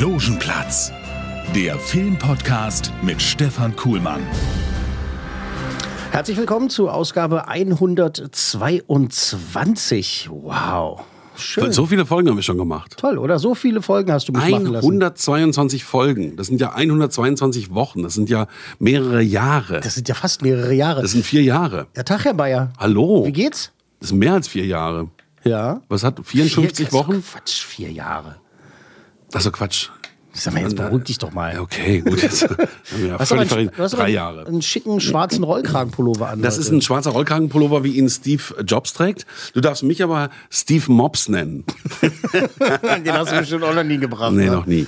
Logenplatz, der Filmpodcast mit Stefan Kuhlmann. Herzlich willkommen zu Ausgabe 122. Wow. Schön. So viele Folgen haben wir schon gemacht. Toll, oder? So viele Folgen hast du mich machen lassen. 122 Folgen. Das sind ja 122 Wochen. Das sind ja mehrere Jahre. Das sind ja fast mehrere Jahre. Das sind vier Jahre. ja, Tag, Herr Bayer. Hallo. Wie geht's? Das sind mehr als vier Jahre. Ja. Was hat 54 Vier- Wochen? Quatsch, vier Jahre. Also Quatsch. Sag mal, jetzt beruhig dich doch mal. Okay, gut. Jetzt ja Hast völlig du hast Drei Jahre. einen schicken schwarzen Rollkragenpullover an. Das heute. ist ein schwarzer Rollkragenpullover, wie ihn Steve Jobs trägt. Du darfst mich aber Steve Mobs nennen. Den hast du bestimmt auch noch nie gebracht. Nee, ne? noch nie.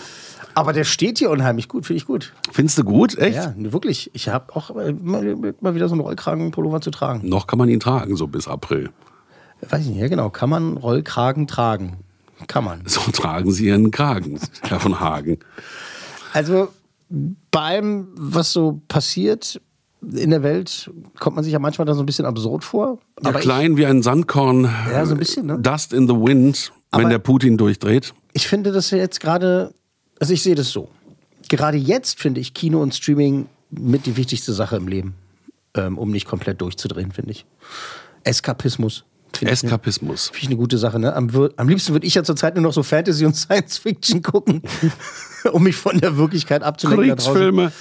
Aber der steht hier unheimlich gut, finde ich gut. Findest du gut? Echt? Ja, wirklich. Ich habe auch äh, mal, mal wieder so einen Rollkragenpullover zu tragen. Noch kann man ihn tragen, so bis April. Weiß ich nicht, ja genau. Kann man Rollkragen tragen? Kann man. So tragen sie ihren Kragen, Herr von Hagen. Also bei allem, was so passiert in der Welt, kommt man sich ja manchmal da so ein bisschen absurd vor. Ja, Aber klein wie ein Sandkorn. Ja, so ein bisschen, ne? Dust in the wind, wenn Aber- der Putin durchdreht. ich, ich finde das ja jetzt gerade, also ich sehe das so. Gerade jetzt finde ich Kino und Streaming mit die wichtigste Sache im Leben, ähm, um nicht komplett durchzudrehen, finde ich. Eskapismus. Finde ich, ne? Eskapismus. Finde ich eine gute Sache, ne? Am, am liebsten würde ich ja zurzeit nur noch so Fantasy und Science Fiction gucken, um mich von der Wirklichkeit abzulenken. da draußen.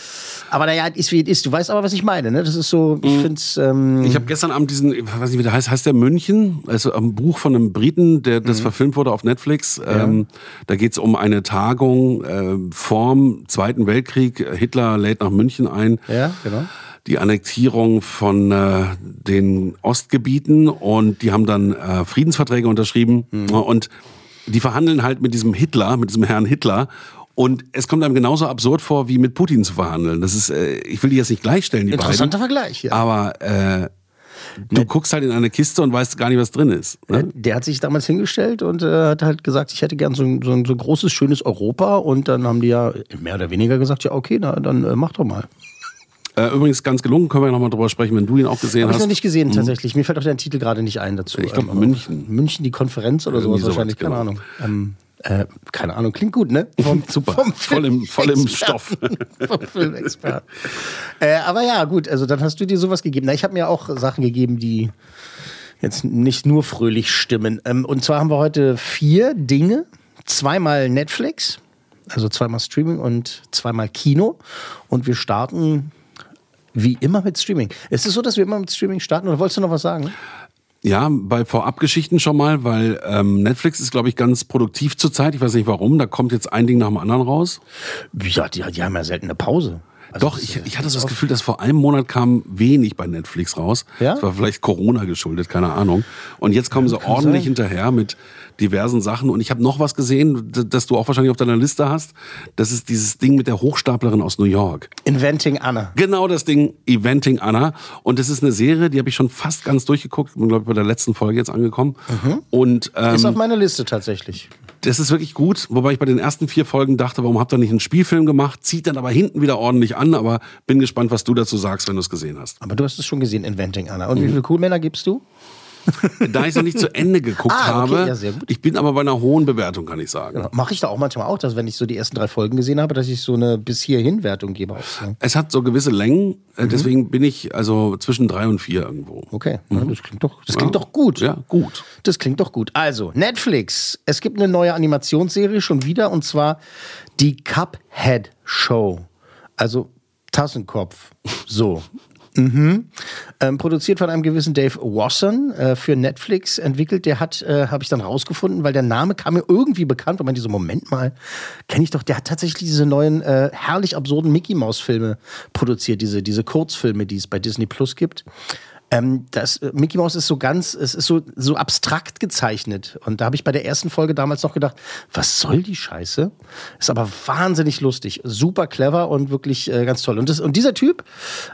Aber naja, ist wie es ist. Du weißt aber, was ich meine, ne? Das ist so, ich finde es. Ähm, Ich habe gestern Abend diesen, ich weiß nicht, wie der heißt, heißt der München? Also ein Buch von einem Briten, der Mhm. das verfilmt wurde auf Netflix. Ähm, da geht es um eine Tagung äh, vorm Zweiten Weltkrieg. Hitler lädt nach München ein. ja, genau. die Annektierung von äh, den Ostgebieten und die haben dann äh, Friedensverträge unterschrieben und die verhandeln halt mit diesem Hitler, mit diesem Herrn Hitler. Und es kommt einem genauso absurd vor, wie mit Putin zu verhandeln. Das ist, äh, ich will die jetzt nicht gleichstellen, die Interessanter beiden. Vergleich, ja. Aber äh, du guckst halt in eine Kiste und weißt gar nicht, was drin ist. Der, Ne? der hat sich damals hingestellt und äh, hat halt gesagt, ich hätte gern so ein, so ein so großes, schönes Europa. Und dann haben die ja mehr oder weniger gesagt, ja, okay, na, dann äh, mach doch mal. Äh, übrigens ganz gelungen, können wir nochmal drüber sprechen, wenn du ihn auch gesehen Habe ich hast. noch nicht gesehen, tatsächlich. Mir fällt auch der Titel gerade nicht ein dazu. Ich glaub, aber- München. München, die Konferenz oder Irgendwie sowas wahrscheinlich, sowas, keine genau. Ahnung. Ähm, äh, keine Ahnung, klingt gut, ne? Vom, Super, vom voll im, voll im Stoff. Vom Filmexperten. äh, aber ja, gut, also dann hast du dir sowas gegeben. Na, ich habe mir auch Sachen gegeben, die jetzt nicht nur fröhlich stimmen. Ähm, und zwar haben wir heute vier Dinge. Zweimal Netflix, also zweimal Streaming und zweimal Kino. Und wir starten wie immer mit Streaming. Ist es so, dass wir immer mit Streaming starten oder wolltest du noch was sagen? Ja, bei Vorabgeschichten schon mal, weil ähm, Netflix ist, glaube ich, ganz produktiv zurzeit. Ich weiß nicht warum. Da kommt jetzt ein Ding nach dem anderen raus. Ja, die, die haben ja selten eine Pause. Also Doch, ich, ich hatte so das Gefühl, dass vor einem Monat kam wenig bei Netflix raus. Ja? Das war vielleicht Corona geschuldet, keine Ahnung. Und jetzt kommen sie ordentlich sein. hinterher mit diversen Sachen. Und ich habe noch was gesehen, das du auch wahrscheinlich auf deiner Liste hast. Das ist dieses Ding mit der Hochstaplerin aus New York. Inventing Anna. Genau das Ding, Eventing Anna. Und das ist eine Serie, die habe ich schon fast ganz durchgeguckt. Bin, glaube ich, bei der letzten Folge jetzt angekommen. Und ähm, Ist auf meiner Liste tatsächlich. Das ist wirklich gut, wobei ich bei den ersten vier Folgen dachte, warum habt ihr nicht einen Spielfilm gemacht? Zieht dann aber hinten wieder ordentlich an, aber bin gespannt, was du dazu sagst, wenn du es gesehen hast. Aber du hast es schon gesehen, Inventing Anna. Und wie Mhm. viele Coolmänner gibst du? Da ich es noch nicht zu Ende geguckt Ah, okay, habe, ja, sehr gut. ich bin aber bei einer hohen Bewertung, kann ich sagen. Mache ich da auch manchmal auch, dass wenn ich so die ersten drei Folgen gesehen habe, dass ich so eine bis hierhin Wertung gebe. Auch. ne? Es hat so gewisse Längen, äh, Mhm. deswegen bin ich also zwischen drei und vier irgendwo. Okay, ja, das klingt doch, das klingt doch gut. Mhm. Ja, gut. Das klingt doch gut. Also, Netflix. Es gibt eine neue Animationsserie schon wieder und zwar die Cuphead Show. Also Tassenkopf. So. Mhm. Ähm, produziert von einem gewissen Dave Wasson äh, für Netflix entwickelt. Der hat, äh, habe ich dann rausgefunden, weil der Name kam mir irgendwie bekannt. Und man so, Moment mal, kenne ich doch. Der hat tatsächlich diese neuen äh, herrlich absurden Mickey Maus Filme produziert, diese, diese Kurzfilme, die es bei Disney Plus gibt. Ähm, das äh, Mickey Mouse ist so ganz, es ist so, so abstrakt gezeichnet. Und da habe ich bei der ersten Folge damals noch gedacht, was soll die Scheiße? Ist aber wahnsinnig lustig, super clever und wirklich äh, ganz toll. Und, das, und dieser Typ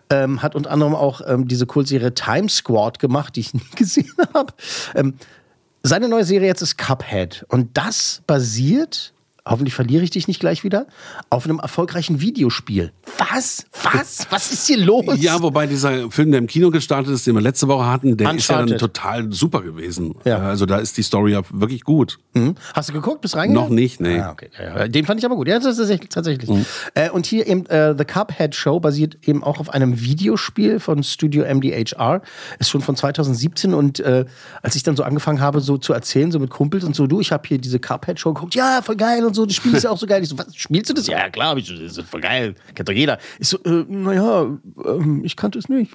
ähm, hat unter anderem auch ähm, diese Kultserie Time Squad gemacht, die ich nie gesehen habe. Ähm, seine neue Serie jetzt ist Cuphead. Und das basiert hoffentlich verliere ich dich nicht gleich wieder, auf einem erfolgreichen Videospiel. Was? Was? Was ist hier los? Ja, wobei dieser Film, der im Kino gestartet ist, den wir letzte Woche hatten, der ist ja dann Uncharted. total super gewesen. Ja. Also da ist die Story ja wirklich gut. Mhm. Hast du geguckt? Bist reingegangen? Noch nicht, nee. Ah, okay. Ja. Den fand ich aber gut. Ja, tatsächlich. tatsächlich. Äh, und hier eben äh, The Cuphead Show basiert eben auch auf einem Videospiel von Studio MDHR. Ist schon von 2017 und äh, als ich dann so angefangen habe, so zu erzählen, so mit Kumpels und so, du, ich habe hier diese Cuphead Show geguckt, ja, voll geil und so, das Spiel ist ja auch so geil. Ich so, was, spielst du das? Ja, klar, hab ich, das ist voll geil. Kennt doch jeder. Ich so, äh, naja, ähm, ich kannte es nicht.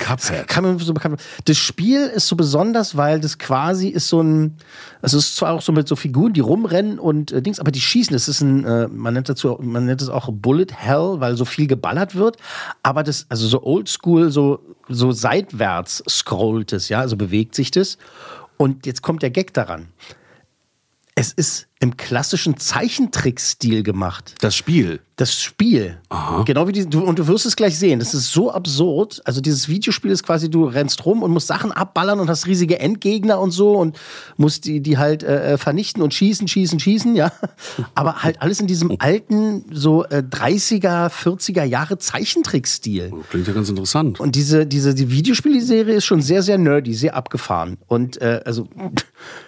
Cuphead. Kann man so bekannt Das Spiel ist so besonders, weil das quasi ist so ein, also es ist zwar auch so mit so Figuren, die rumrennen und äh, Dings, aber die schießen. Das ist ein, äh, man nennt dazu, man nennt es auch Bullet Hell, weil so viel geballert wird. Aber das, also so oldschool, so, so seitwärts scrollt es, ja, also bewegt sich das. Und jetzt kommt der Gag daran. Es ist im klassischen Zeichentrickstil gemacht. Das Spiel. Das Spiel. Genau wie die, du, und du wirst es gleich sehen. Das ist so absurd. Also dieses Videospiel ist quasi, du rennst rum und musst Sachen abballern und hast riesige Endgegner und so und musst die, die halt äh, äh, vernichten und schießen, schießen, schießen, ja. Aber halt alles in diesem alten, so äh, 30er, 40er Jahre Zeichentrickstil. Klingt ja ganz interessant. Und diese, diese die Videospielserie ist schon sehr, sehr nerdy, sehr abgefahren. Und äh, also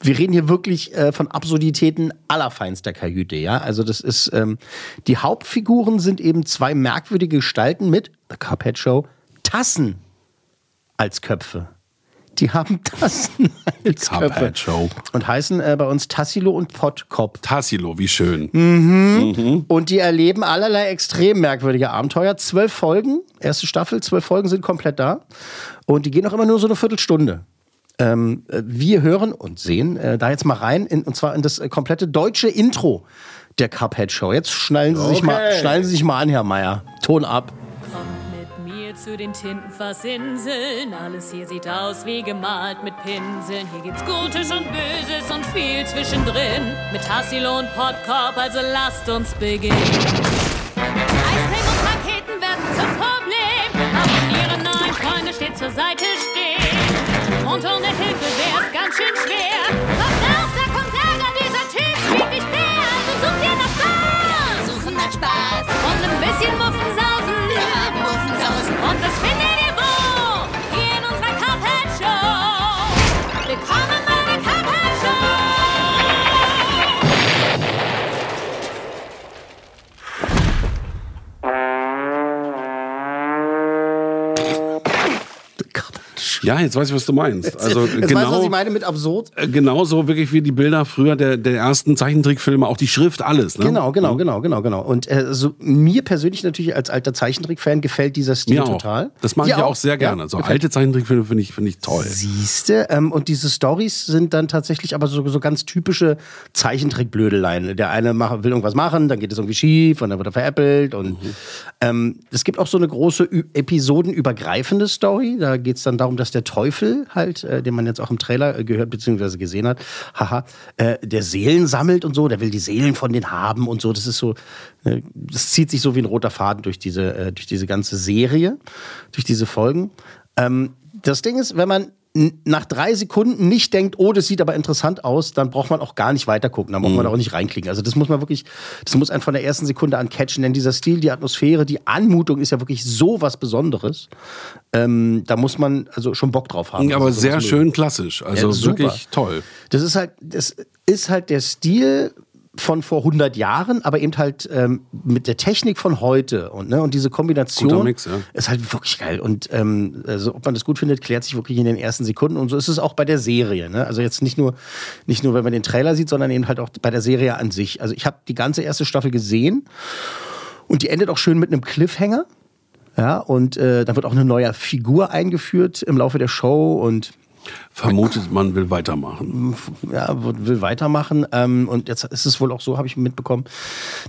wir reden hier wirklich äh, von Absurditäten allerfeinster Kajüte, ja. Also das ist ähm, die Hauptfiguren sind eben zwei merkwürdige Gestalten mit The Cuphead Show Tassen als Köpfe. Die haben Tassen als Köpfe Cuphead Show. und heißen äh, bei uns Tassilo und Pottkopf. Tassilo, wie schön. Und die erleben allerlei extrem merkwürdige Abenteuer. Zwölf Folgen, erste Staffel, zwölf Folgen sind komplett da. Und die gehen auch immer nur so eine Viertelstunde. Ähm, äh, wir hören und sehen äh, da jetzt mal rein, in, und zwar in das äh, komplette deutsche Intro der Cuphead Show. Jetzt schnallen Sie, sich, mal, schnallen Sie sich mal an, Herr Meier. Ton ab. Kommt mit mir zu den Tintenfassinseln. Alles hier sieht aus wie gemalt mit Pinseln. Hier gibt's Gutes und Böses und viel zwischendrin. Mit Tassilo und Pottkop, also lasst uns beginnen. Und ohne Hilfe wär's ganz schön schwer. Pass auf, da kommt Ärger, dieser Typ spielt mich quer. Also sucht ihr nach Spaß. Suchen nach Spaß. Ja, jetzt weiß ich, was du meinst. Also Jetzt weißt du, was genau, ich meine mit absurd? äh, genauso wirklich wie die Bilder früher der, der ersten Zeichentrickfilme, auch die Schrift, alles. Ne? Genau, genau, genau, genau, genau. Und äh, so, mir persönlich natürlich als alter Zeichentrick-Fan gefällt dieser Stil Mir auch. total. Das mag Dir ich auch sehr gerne. Ja, so gefällt alte Zeichentrickfilme finde ich, finde ich toll. Siehste, ähm, und diese Stories sind dann tatsächlich aber so, so ganz typische Zeichentrick-Blödeleien. Der eine mach, will irgendwas machen, dann geht es irgendwie schief und dann wird er veräppelt. Und ähm, es gibt auch so eine große episodenübergreifende Story. Da geht es dann darum, dass der Teufel halt, äh, den man jetzt auch im Trailer äh, gehört bzw. gesehen hat, haha, äh, der Seelen sammelt und so, der will die Seelen von denen haben und so. Das ist so, äh, das zieht sich so wie ein roter Faden durch diese, äh, durch diese ganze Serie, durch diese Folgen. Ähm, das Ding ist, wenn man nach drei Sekunden nicht denkt, oh, das sieht aber interessant aus, dann braucht man auch gar nicht weiter gucken, dann braucht man auch nicht reinklicken. Also das muss man wirklich, das muss einen von der ersten Sekunde an catchen, denn dieser Stil, die Atmosphäre, die Anmutung ist ja wirklich so was Besonderes. Ähm, da muss man also schon Bock drauf haben. Aber Also sehr schön klassisch. Also Ja, wirklich toll. das ist halt, das ist halt der Stil von vor 100 Jahren, aber eben halt ähm, mit der Technik von heute und ne und diese Kombination Mix, ja. ist halt wirklich geil und ähm, also ob man das gut findet, klärt sich wirklich in den ersten Sekunden und so ist es auch bei der Serie. Ne? Also jetzt nicht nur nicht nur, wenn man den Trailer sieht, sondern eben halt auch bei der Serie an sich. Also ich habe die ganze erste Staffel gesehen und die endet auch schön mit einem Cliffhanger. Ja, und äh, dann wird auch eine neue Figur eingeführt im Laufe der Show und Vermutet, man will weitermachen. ja, will weitermachen. Ähm, und jetzt ist es wohl auch so, habe ich mitbekommen,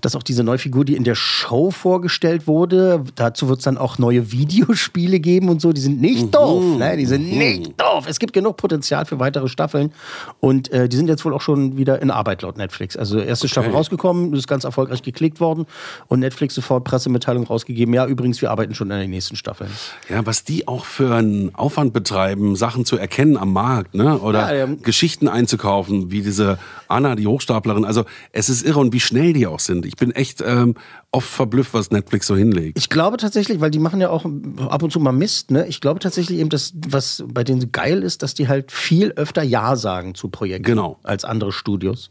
dass auch diese neue Figur, die in der Show vorgestellt wurde, dazu wird es dann auch neue Videospiele geben und so. Die sind nicht doof. Ne? Die sind nicht doof. Es gibt genug Potenzial für weitere Staffeln. Und äh, die sind jetzt wohl auch schon wieder in Arbeit laut Netflix. Also erste Staffel rausgekommen, ist ganz erfolgreich geklickt worden und Netflix sofort Pressemitteilung rausgegeben. Ja, übrigens, wir arbeiten schon an den nächsten Staffeln. Ja, was die auch für einen Aufwand betreiben, Sachen zu erkennen am Markt, ne? Oder Ja, ja. Geschichten einzukaufen, wie diese Anna, die Hochstaplerin. Also es ist irre und wie schnell die auch sind. Ich bin echt ähm, oft verblüfft, was Netflix so hinlegt. Ich glaube tatsächlich, weil die machen ja auch ab und zu mal Mist, ne? Ich glaube tatsächlich eben, dass was bei denen geil ist, dass die halt viel öfter Ja sagen zu Projekten Genau. als andere Studios.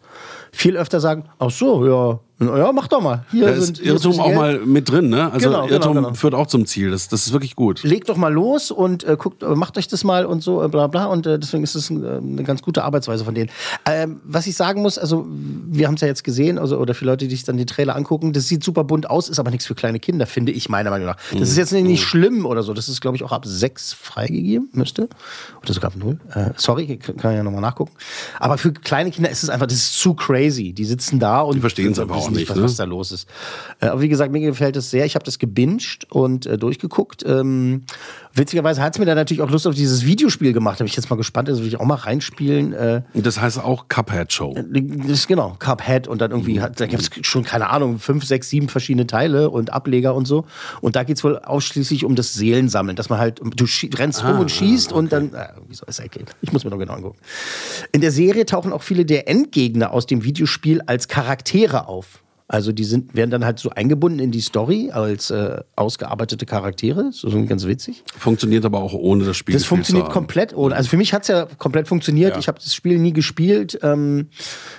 Viel öfter sagen, ach so, ja, ja, mach doch mal. Hier Da sind ist Irrtum auch mal mit drin, ne? Also Genau, genau, Irrtum genau. führt auch zum Ziel. Das, das ist wirklich gut. Legt doch mal los und äh, guckt, äh, macht euch das mal und so, äh, bla bla. Und äh, deswegen ist es ein, äh, eine ganz gute Arbeitsweise von denen. Ähm, was ich sagen muss, also wir haben es ja jetzt gesehen, also, oder für Leute, die sich dann die Trailer angucken, das sieht super bunt aus, ist aber nichts für kleine Kinder, finde ich meiner Meinung nach. Das ist jetzt nicht, nicht schlimm oder so. Das ist, glaube ich, auch ab sechs freigegeben, müsste. Oder sogar ab null. Äh, sorry, kann kann ja nochmal nachgucken. Aber für kleine Kinder ist es einfach, das ist zu crazy. Die sitzen da und Die verstehen's aber wissen auch nicht, was, ne? was da los ist. Äh, aber wie gesagt, mir gefällt es sehr. Ich habe das gebinged und äh, durchgeguckt. Ähm, witzigerweise hat es mir dann natürlich auch Lust auf dieses Videospiel gemacht. Da bin ich jetzt mal gespannt, das will ich auch mal reinspielen. Äh, das heißt auch Cuphead Show. das ist genau, Cuphead und dann irgendwie, hat, da gibt es schon, keine Ahnung, fünf, sechs, sieben verschiedene Teile und Ableger und so. Und da geht es wohl ausschließlich um das Seelensammeln, dass man halt, du rennst rum und schießt und dann, äh, wieso ist okay. Ich muss mir noch genau angucken. In der Serie tauchen auch viele der Endgegner aus dem Videospiel als Charaktere auf. Also die sind, werden dann halt so eingebunden in die Story als äh, ausgearbeitete Charaktere. So so ganz witzig. Funktioniert aber auch ohne das Spiel. Das funktioniert komplett ohne. Also für mich hat es ja komplett funktioniert. Ja. Ich habe das Spiel nie gespielt. Ähm,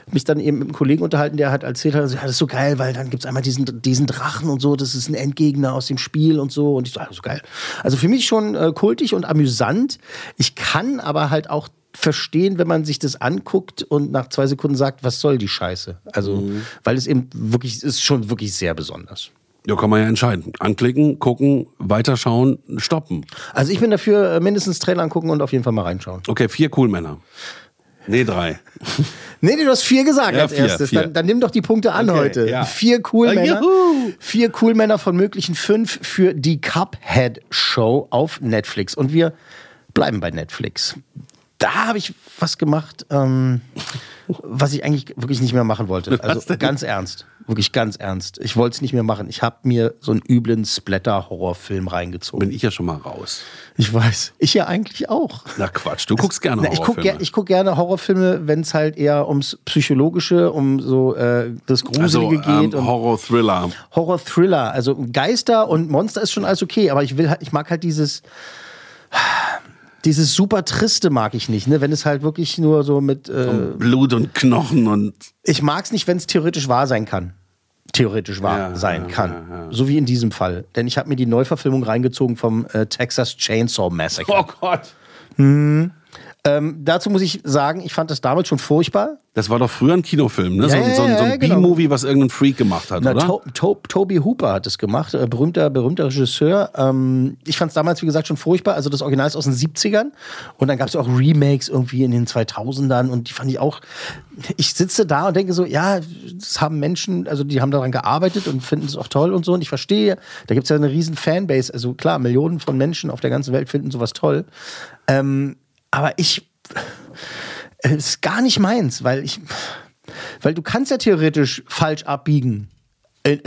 mich dann eben mit einem Kollegen unterhalten, der hat erzählt, hat, ja, das ist so geil, weil dann gibt es einmal diesen, diesen Drachen und so, das ist ein Endgegner aus dem Spiel und so. Und ich so, ah, so geil. Also für mich schon äh, kultig und amüsant. Ich kann aber halt auch verstehen, wenn man sich das anguckt und nach zwei Sekunden sagt, was soll die Scheiße? Also, Mhm. weil es eben wirklich, ist schon wirklich sehr besonders. Ja, kann man ja entscheiden. Anklicken, gucken, weiterschauen, stoppen. Also ich bin dafür, äh, mindestens Trailer angucken und auf jeden Fall mal reinschauen. Okay, vier cool Männer. Nee, drei. Nee, du hast vier gesagt Ja, als vier, erstes. vier. Dann, dann nimm doch die Punkte an Okay, heute. ja. Vier cool Männer. juhu. Vier cool Männer von möglichen fünf für die Cuphead Show auf Netflix. Und wir bleiben bei Netflix. Da habe ich was gemacht, ähm, was ich eigentlich wirklich nicht mehr machen wollte. Also ganz ernst. Wirklich ganz ernst. Ich wollte es nicht mehr machen. Ich habe mir so einen üblen Splatter-Horrorfilm reingezogen. Bin ich ja schon mal raus. Ich weiß. Ich ja eigentlich auch. Na Quatsch, du guckst gerne Na, ich gucke Horrorfilme. ger guck gerne Horrorfilme, wenn es halt eher ums Psychologische, um so äh, das also, Gruselige ähm, geht. Horror-Thriller. Horror-Thriller. Also Geister und Monster ist schon alles okay, aber ich will halt, ich mag halt dieses. Dieses super Triste mag ich nicht, ne? Wenn es halt wirklich nur so mit. Äh, Blut und Knochen und ich mag es nicht, wenn es theoretisch wahr sein kann. Theoretisch wahr Ja, sein ja, kann. ja. So wie in diesem Fall. Denn ich habe mir die Neuverfilmung reingezogen vom äh, Texas Chainsaw Massacre. Oh Gott. Ähm, dazu muss ich sagen, ich fand das damals schon furchtbar. Das war doch früher ein Kinofilm, ne? so, Ja, ein- so, ein- so ein genau. B-Movie, was irgendein Freak gemacht hat, Na, oder? to to Toby Hooper hat es gemacht, äh, berühmter, berühmter Regisseur. Ähm, ich fand es damals, wie gesagt, schon furchtbar. Also das Original ist aus den 70ern und dann gab es auch Remakes irgendwie in den 2000ern und die fand ich auch. Ich sitze da und denke so, ja, das haben Menschen, also die haben daran gearbeitet und finden es auch toll und so. Und ich verstehe, da gibt es ja eine riesen Fanbase. Also klar, Millionen von Menschen auf der ganzen Welt finden sowas toll. Ähm, aber ich, es ist gar nicht meins, weil ich, weil du kannst ja theoretisch falsch abbiegen.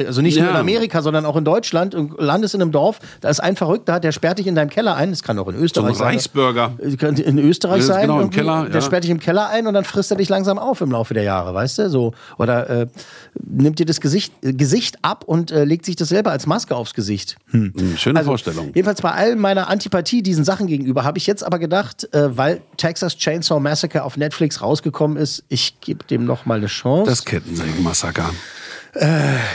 Also nicht nur Ja. in Amerika, sondern auch in Deutschland. Du landest in einem Dorf, da ist ein Verrückter, der sperrt dich in deinem Keller ein. Das kann auch in so ein Österreich sein. Reichsbürger. Äh, in Österreich sein. genau, im. Keller, Der ja. sperrt dich im Keller ein und dann frisst er dich langsam auf im Laufe der Jahre, weißt du? So. Oder äh, nimmt dir das Gesicht, äh, Gesicht ab und äh, legt sich das selber als Maske aufs Gesicht. Hm. Hm, Schöne Vorstellung. Jedenfalls bei all meiner Antipathie diesen Sachen gegenüber habe ich jetzt aber gedacht, äh, weil Texas Chainsaw Massacre auf Netflix rausgekommen ist, ich gebe dem noch mal eine Chance. Das Kettensägen-Massaker.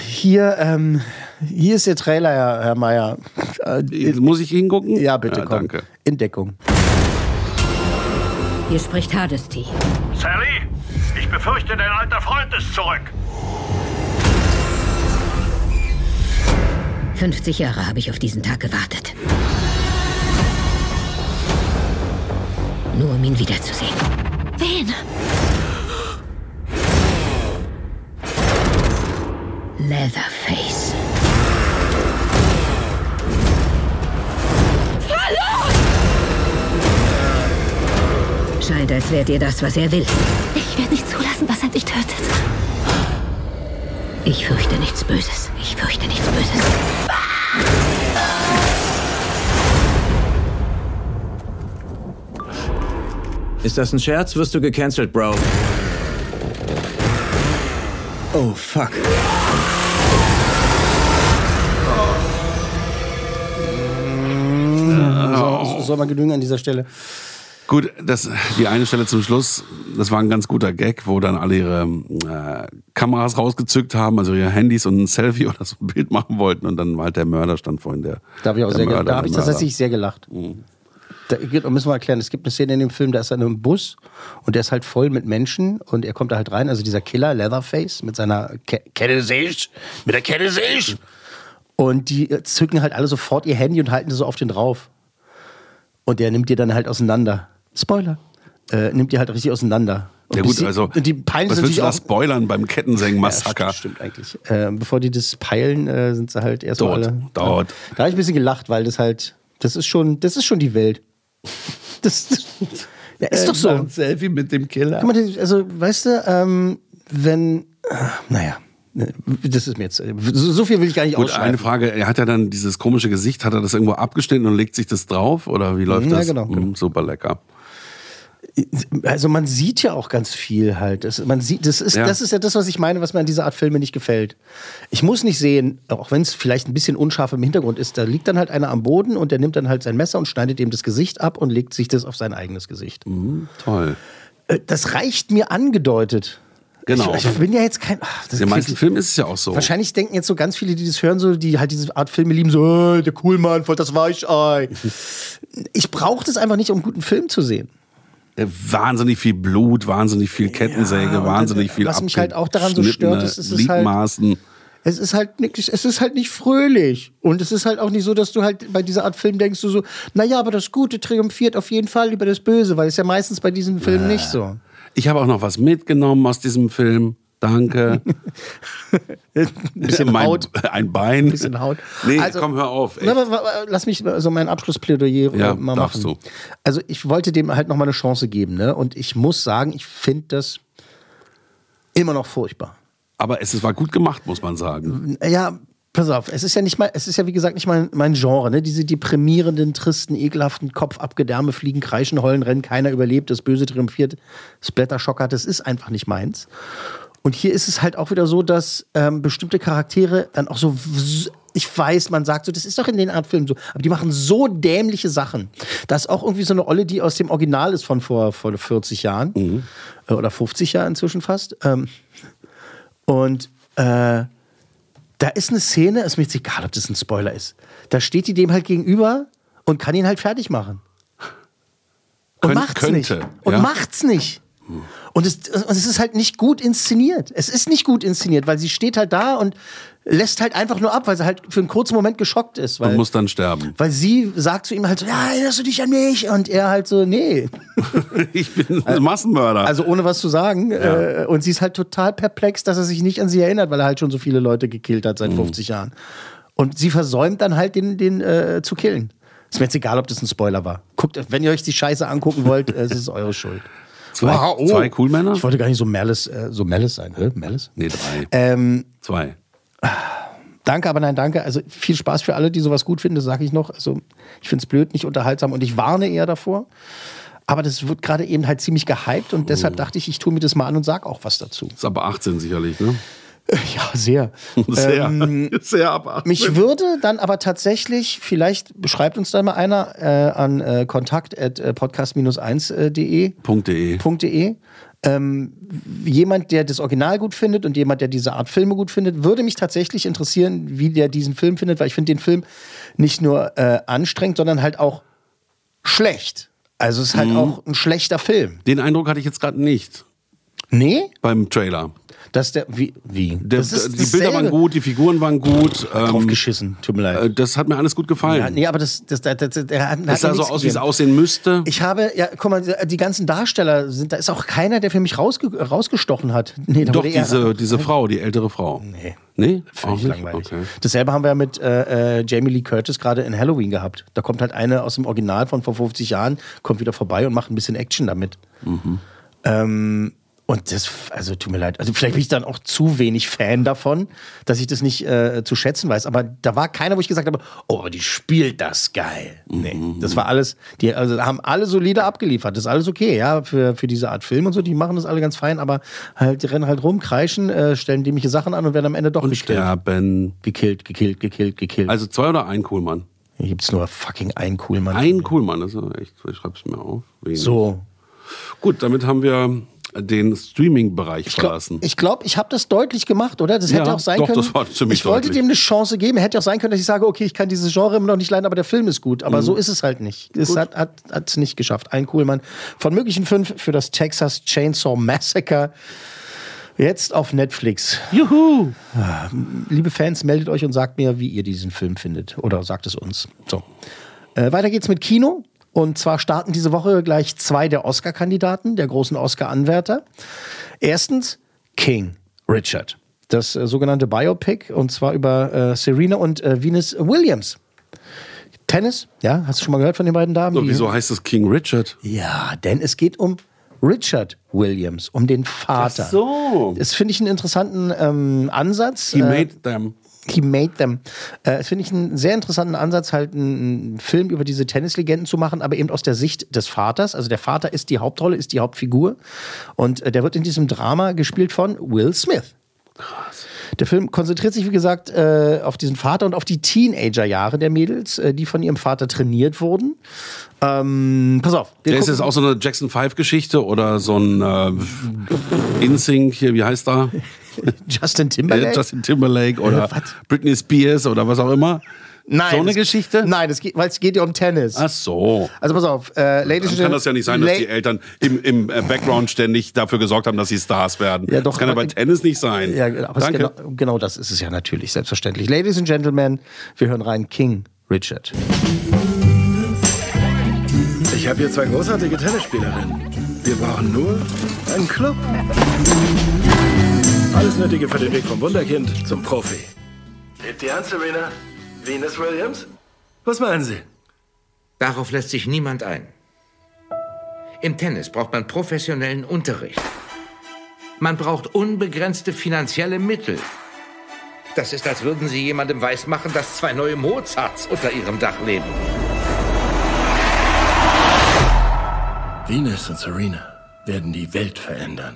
Hier, ähm, hier ist der Trailer, Herr, Herr Mayer. Äh, Muss ich hingucken? ja, bitte, ja, komm. Danke. In Deckung. Hier spricht Hardesty. Sally, ich befürchte, dein alter Freund ist zurück. 50 Jahre habe ich auf diesen Tag gewartet. Nur um ihn wiederzusehen. Wen? Leatherface. Scheint, als wärt ihr das, was er will. Ich werde nicht zulassen, dass er dich tötet. Ich fürchte nichts Böses. Ich fürchte nichts Böses. Ist das ein Scherz? Wirst du gecancelt, Bro. Oh, fuck. Soll man genügen an dieser Stelle. Gut, das, die eine Stelle zum Schluss, das war ein ganz guter Gag, wo dann alle ihre äh, Kameras rausgezückt haben, also ihre Handys und ein Selfie oder so ein Bild machen wollten und dann war halt der Mörder stand vorhin der. Da habe ich auch sehr Mörder, gelacht. Da habe ich tatsächlich sehr gelacht. Da gibt- müssen wir erklären, es gibt eine Szene in dem Film, da ist er in einem Bus und der ist halt voll mit Menschen und er kommt da halt rein, also dieser Killer, Leatherface, mit seiner Ke Kette sehe ich, mit der Kette sehe ich. Und die äh, zücken halt alle sofort ihr Handy und halten so auf den drauf. Und der nimmt die dann halt auseinander. Spoiler. Äh, nimmt die halt richtig auseinander. Und Ja gut, also und die peilen was willst du da spoilern beim Ja, Kettensägen-Massaker? stimmt, stimmt eigentlich. Äh, bevor die das peilen, äh, sind sie halt erstmal Dort, alle. dort. Da habe ich ein bisschen gelacht, weil das halt, das ist schon, das ist schon die Welt. Das, das ja, ist doch so. Ein Selfie mit dem Killer. Guck mal, also, weißt du, ähm, wenn, äh, naja, das ist mir jetzt, so, viel will ich gar nicht ausschreiben. eine Frage, er hat ja dann dieses komische Gesicht, hat er das irgendwo abgeschnitten und legt sich das drauf oder wie läuft Ja, das? genau, genau. Mm, super lecker. Also man sieht ja auch ganz viel halt. Das, man sieht, das ist, Ja. das ist ja das, was ich meine, was mir an dieser Art Filme nicht gefällt. Ich muss nicht sehen, auch wenn es vielleicht ein bisschen unscharf im Hintergrund ist, da liegt dann halt einer am Boden und der nimmt dann halt sein Messer und schneidet ihm das Gesicht ab und legt sich das auf sein eigenes Gesicht. Toll. Äh, Das reicht mir angedeutet. Genau. Ich, ich bin ja jetzt kein. ach, das In den meisten krieg- Filmen ist es ja auch so. Wahrscheinlich denken jetzt so ganz viele, die das hören, so, die halt diese Art Filme lieben, so, äh, der Coolmann, voll das Weichei. Ich brauche das einfach nicht, um einen guten Film zu sehen. Äh, Wahnsinnig viel Blut, wahnsinnig viel Kettensäge, und wahnsinnig viel was mich halt auch daran so stört, abgeschnittene ist, es ist halt-. Es ist halt nicht, es ist halt nicht fröhlich. Und es ist halt auch nicht so, dass du halt bei dieser Art Film denkst du so, naja, aber das Gute triumphiert auf jeden Fall über das Böse, weil es ja meistens bei diesen Filmen nicht so. Ich habe auch noch was mitgenommen aus diesem Film. Danke. Ein bisschen mein, Haut. Ein Bein. Bisschen Haut. Nee, Also- komm, hör auf. Na, aber, lass mich so mein Abschlussplädoyer äh, Ja, mal machen. du. Also ich wollte dem halt noch mal eine Chance geben, ne? Und ich muss sagen, ich finde das immer noch furchtbar. Aber es war gut gemacht, muss man sagen. Ja, pass auf, es ist ja nicht mal, es ist ja wie gesagt nicht mein, mein Genre, ne? Diese deprimierenden, tristen, ekelhaften Kopf Gedärme fliegen, kreischen, heulen, rennen, keiner überlebt, das Böse triumphiert, Splatterschock hat, das ist einfach nicht meins. Und hier ist es halt auch wieder so, dass ähm, bestimmte Charaktere dann auch so, ich weiß, man sagt so, das ist doch in den Art Filmen so, aber die machen so dämliche Sachen. Da ist auch irgendwie so eine Olle, die aus dem Original ist von vor, vor 40 Jahren äh, oder 50 Jahren inzwischen fast. Ähm, und äh, da ist eine Szene, ist mir jetzt egal, ob das ein Spoiler ist. Da steht die dem halt gegenüber und kann ihn halt fertig machen. Und Könnt- macht's nicht. könnte, Und ja. macht's nicht. Und es, und es ist halt nicht gut inszeniert. Es ist nicht gut inszeniert, weil sie steht halt da und lässt halt einfach nur ab, weil sie halt für einen kurzen Moment geschockt ist. Weil, Und muss dann sterben. weil sie sagt zu ihm halt so, ja, erinnerst du dich an mich? Und er halt so, nee. Ich bin ein Massenmörder. Also ohne was zu sagen. Äh, und sie ist halt total perplex, dass er sich nicht an sie erinnert, weil er halt schon so viele Leute gekillt hat seit Mhm. 50 Jahren. Und sie versäumt dann halt, den, den äh, zu killen. Ist mir jetzt egal, ob das ein Spoiler war. Guckt, wenn ihr euch die Scheiße angucken wollt, es ist eure Schuld. Zwei- Wow, zwei Coolmänner? Ich wollte gar nicht so Malice, äh, so Malice sein. Hä? Malice? nee, drei. Ähm, Zwei. danke, aber nein, danke. Also viel Spaß für alle, die sowas gut finden, das sage ich noch. Also ich finde es blöd, nicht unterhaltsam und ich warne eher davor. Aber das wird gerade eben halt ziemlich gehypt und Oh. deshalb dachte ich, ich tue mir das mal an und sag auch was dazu. Ist aber 18 sicherlich, ne? Ja, sehr. Sehr. Ähm, sehr ab 18. mich würde dann aber tatsächlich, vielleicht beschreibt uns da mal einer äh, an äh, kontakt at äh, podcast-1.de Punkt .de. .de. Ähm, jemand, der das Original gut findet und jemand, der diese Art Filme gut findet, würde mich tatsächlich interessieren, wie der diesen Film findet, weil ich finde den Film nicht nur äh, anstrengend, sondern halt auch schlecht. Also es ist halt Mhm. auch ein schlechter Film. Den Eindruck hatte ich jetzt gerade nicht. Nee? beim Trailer. Das der, wie, wie? Der, das ist die Bilder dasselbe. waren gut, die Figuren waren gut. Drauf Ähm, geschissen, tut mir leid. äh, das hat mir alles gut gefallen. ja, nee, aber das, das, das, das, der hat, es hat sah so aus, wie es aussehen müsste. Ich habe, ja, guck mal, die- ganzen Darsteller sind, da ist auch keiner, der für mich rausge rausgestochen hat. Nee, Doch, wurde eher- diese, diese Frau, die ältere Frau. Nee. Nee? Völlig langweilig. Okay. Dasselbe haben wir ja mit äh, äh, Jamie Lee Curtis gerade in Halloween gehabt. Da kommt halt eine aus dem Original von vor 50 Jahren, kommt wieder vorbei und macht ein bisschen Action damit. Mhm. Ähm, und das, also tut mir leid, also vielleicht bin ich dann auch zu wenig Fan davon, dass ich das nicht äh, zu schätzen weiß. Aber da war keiner, wo ich gesagt habe, oh, die spielt das geil. Nee, Mhm. das war alles, die also haben alle solide abgeliefert. Das ist alles okay, ja, für, für diese Art Film und so, die machen das alle ganz fein, aber halt, die rennen halt rum, kreischen, äh, stellen dämliche Sachen an und werden am Ende doch Und gekillt. sterben. Gekillt, gekillt, gekillt, gekillt. Also zwei oder ein Coolmann? Hier gibt's nur fucking einen Coolmann. Ein Coolmann, ja echt, ich schreib's mir auf. Wenig. So. Gut, damit haben wir den Streaming-Bereich Ich glaube, verlassen. ich, glaub, ich habe das deutlich gemacht, oder? Das hätte Ja, auch sein doch, können. das war ziemlich ich wollte deutlich. dem eine Chance geben. Hätte auch sein können, dass ich sage, okay, ich kann dieses Genre immer noch nicht leiden, aber der Film ist gut. Aber Mhm. so ist es halt nicht. Es hat es hat, nicht geschafft. Ein Coolmann. Von möglichen fünf für das Texas Chainsaw Massacre. Jetzt auf Netflix. Juhu! Liebe Fans, meldet euch und sagt mir, wie ihr diesen Film findet. Oder sagt es uns. So. Äh, weiter geht's mit Kino. Und zwar starten diese Woche gleich zwei der Oscar-Kandidaten, der großen Oscar-Anwärter. Erstens King Richard. Das äh, sogenannte Biopic. Und zwar über äh, Serena und äh, Venus Williams. Tennis, ja, hast du schon mal gehört von den beiden Damen? So, wieso heißt es King Richard? ja, denn es geht um Richard Williams, um den Vater. Ach so. Das finde ich einen interessanten ähm, Ansatz. He Äh, made them. He made them. Äh, Das finde ich einen sehr interessanten Ansatz, halt einen, Film über diese Tennislegenden zu machen, aber eben aus der Sicht des Vaters. Also der Vater ist die Hauptrolle, ist die Hauptfigur. Und äh, der wird in diesem Drama gespielt von Will Smith. Der Film konzentriert sich, wie gesagt, äh, auf diesen Vater und auf die Teenagerjahre der Mädels, äh, die von ihrem Vater trainiert wurden. Ähm, pass auf. Der ist jetzt auch so eine Jackson 5 Geschichte oder so ein äh, InSync hier, wie heißt da? Justin Äh, Timberlake. Justin Timberlake oder Was? Britney Spears oder was auch immer. Nein, so eine Geschichte? Nein, das geht, weil es geht ja um Tennis. Ach so. Also pass auf, äh, Ladies Dann kann das ja nicht sein, dass die Eltern im, im äh, Background ständig dafür gesorgt haben, dass sie Stars werden. Ja, doch, das kann ja aber- bei Tennis nicht sein. Ja, aber es Danke. genau, genau das ist es ja natürlich, selbstverständlich. Ladies and Gentlemen, wir hören rein King Richard. Ich habe hier zwei großartige Tennisspielerinnen. Wir brauchen nur einen Club. Alles Nötige für den Weg vom Wunderkind zum Profi. Hebt die Hand, Serena? Venus Williams? Was meinen Sie? Darauf lässt sich niemand ein. Im Tennis braucht man professionellen Unterricht. Man braucht unbegrenzte finanzielle Mittel. Das ist, als würden Sie jemandem weismachen, dass zwei neue Mozarts unter Ihrem Dach leben. Venus und Serena werden die Welt verändern.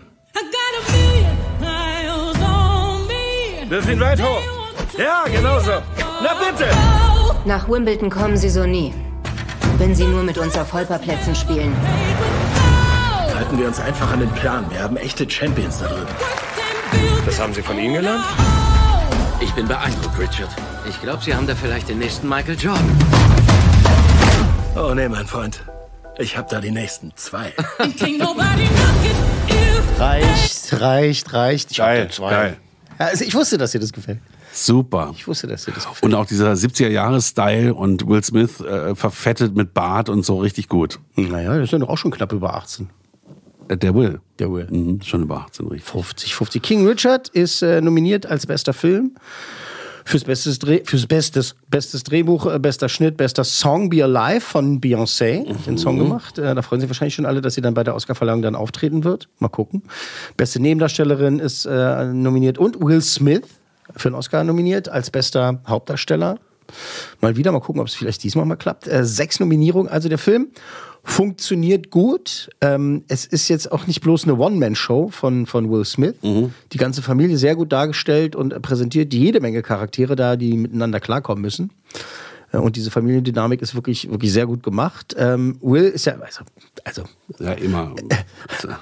Wirf ihn weit hoch. Ja, genau so. Na bitte! Nach Wimbledon kommen sie so nie. Wenn sie nur mit uns auf Holperplätzen spielen. Halten wir uns einfach an den Plan. Wir haben echte Champions da drüben. Das haben Sie von Ihnen gelernt? Ich bin beeindruckt, Richard. Ich glaube, Sie haben da vielleicht den nächsten Michael Jordan. Oh nee, mein Freund. Ich habe da die nächsten zwei. Reicht, reicht, reicht. Ich hab Geil, da zwei. geil. Also ich wusste, dass dir das gefällt. Super. Ich wusste, dass dir das gefällt. Und auch dieser 70er-Jahre-Style und Will Smith äh, verfettet mit Bart und so richtig gut. Naja, das ist ja doch auch schon knapp über 18. Äh, Der Will. Der Will. Mhm, schon über 18, richtig. 50, 50. King Richard ist äh, nominiert als bester Film. Fürs, bestes Dreh, fürs bestes, bestes Drehbuch, äh, bester Schnitt, bester Song Be Alive von Beyoncé. Hat Den Song gemacht. Äh, da freuen sich wahrscheinlich schon alle, dass sie dann bei der Oscarverleihung dann auftreten wird. Mal gucken. Beste Nebendarstellerin ist äh, nominiert und Will Smith für den Oscar nominiert als bester Hauptdarsteller. Mal wieder, mal gucken, ob es vielleicht diesmal mal klappt. Äh, sechs Nominierungen, also der Film funktioniert gut. Ähm, es ist jetzt auch nicht bloß eine One-Man-Show von, von Will Smith. Die ganze Familie sehr gut dargestellt und äh, präsentiert jede Menge Charaktere da, die miteinander klarkommen müssen. Äh, Und diese Familiendynamik ist wirklich, wirklich sehr gut gemacht. Ähm, Will ist ja, also, also Ja, immer.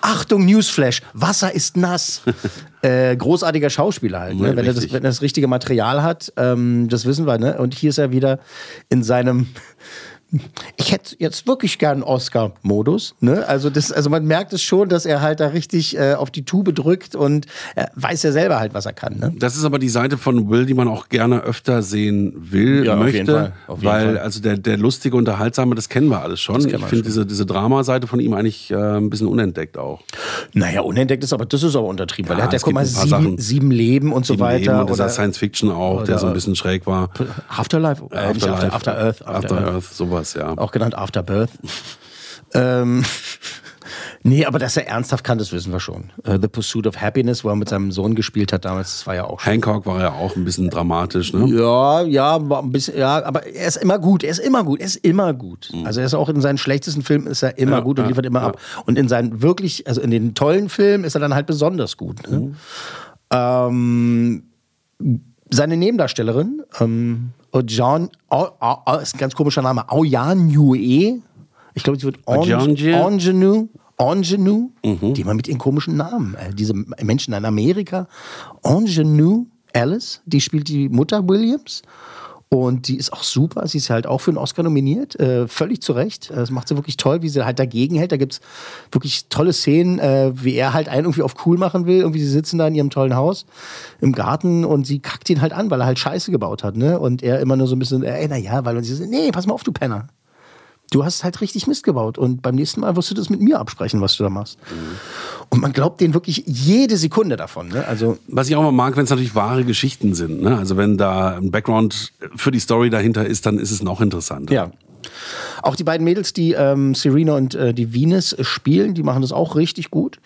Achtung, Newsflash, Wasser ist nass. äh, großartiger Schauspieler halt, ne? Wenn, er das, wenn er das richtige Material hat, ähm, das wissen wir. Ne? Und hier ist er wieder in seinem, Ich hätte jetzt wirklich gern einen Oscar-Modus. Ne? Also, das, also man merkt es schon, dass er halt da richtig äh, auf die Tube drückt und er weiß ja selber halt, was er kann. Ne? Das ist aber die Seite von Will, die man auch gerne öfter sehen will, Ja, auf möchte. jeden Fall, auf jeden weil Fall. also der, der lustige, unterhaltsame, das kennen wir alles schon. Ich finde diese, diese Drama-Seite von ihm eigentlich äh, ein bisschen unentdeckt auch. Naja, unentdeckt ist aber, das ist aber untertrieben, weil Ja, er hat ja, guck mal, sieben, Sachen. sieben Leben und so Sieben weiter. Leben und dieser oder Science-Fiction auch, der so ein bisschen schräg war. Afterlife? Äh, nicht After, After Earth. After, Earth, sowas, ja. Auch genannt Afterbirth. ähm, nee, aber dass er ernsthaft kann, das wissen wir schon. Äh, The Pursuit of Happiness, wo er mit seinem Sohn gespielt hat damals, das war ja auch schon. Hancock war ja auch ein bisschen dramatisch, ne? Ja, ja, war ein bisschen, ja, aber er ist immer gut, er ist immer gut, er ist immer gut. Also er ist auch in seinen schlechtesten Filmen ist er immer Mhm. Ja, gut und ja, liefert immer ja. ab. Und in seinen wirklich, also in den tollen Filmen ist er dann halt besonders gut. Ne? Mhm. Ähm, seine Nebendarstellerin, ähm, Ojan, oh, oh, oh, ist ein ganz komischer Name, Aoyan Yue. Ich glaube, sie wird Ojanjie? Ingenue. Ingenue, Mhm. die immer mit ihren komischen Namen. Äh, diese Menschen in Amerika. Ingenue Alice, die spielt die Mutter Williams. Und die ist auch super. Sie ist halt auch für einen Oscar nominiert. Äh, völlig zu Recht. Äh, Das macht sie wirklich toll, wie sie halt dagegen hält. Da gibt es wirklich tolle Szenen, äh, wie er halt einen irgendwie auf cool machen will. Irgendwie sie sitzen da in ihrem tollen Haus im Garten und sie kackt ihn halt an, weil er halt Scheiße gebaut hat. Ne? Und er immer nur so ein bisschen, ey, naja, weil und sie so, nee, pass mal auf, du Penner. Du hast halt richtig Mist gebaut und beim nächsten Mal wirst du das mit mir absprechen, was du da machst. Und man glaubt denen wirklich jede Sekunde davon. Ne? Also Was ich auch mal mag, wenn es natürlich wahre Geschichten sind. Ne? Also wenn da ein Background für die Story dahinter ist, dann ist es noch interessanter. Ja. Auch die beiden Mädels, die ähm, Serena und äh, die Venus spielen, die machen das auch richtig gut.